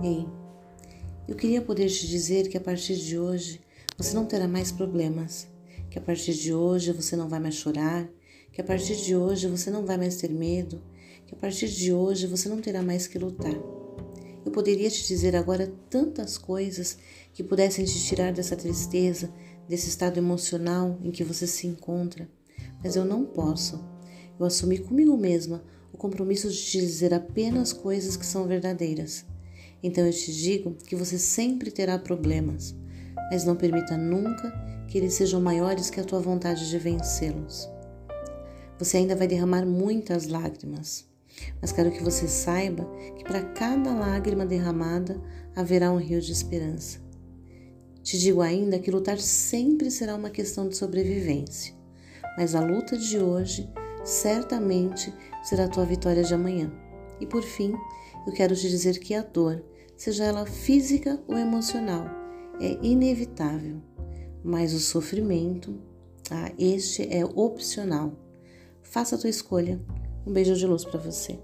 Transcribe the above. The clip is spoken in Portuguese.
Ei, eu queria poder te dizer que a partir de hoje você não terá mais problemas, que a partir de hoje você não vai mais chorar, que a partir de hoje você não vai mais ter medo, que a partir de hoje você não terá mais que lutar. Eu poderia te dizer agora tantas coisas que pudessem te tirar dessa tristeza, desse estado emocional em que você se encontra, mas eu não posso. Eu assumi comigo mesma o compromisso de te dizer apenas coisas que são verdadeiras. Então eu te digo que você sempre terá problemas, mas não permita nunca que eles sejam maiores que a tua vontade de vencê-los. Você ainda vai derramar muitas lágrimas, mas quero que você saiba que para cada lágrima derramada haverá um rio de esperança. Te digo ainda que lutar sempre será uma questão de sobrevivência, mas a luta de hoje certamente será a tua vitória de amanhã. E por fim, eu quero te dizer que a dor, seja ela física ou emocional, é inevitável, mas o sofrimento, ah, este é opcional. Faça a tua escolha. Um beijo de luz para você.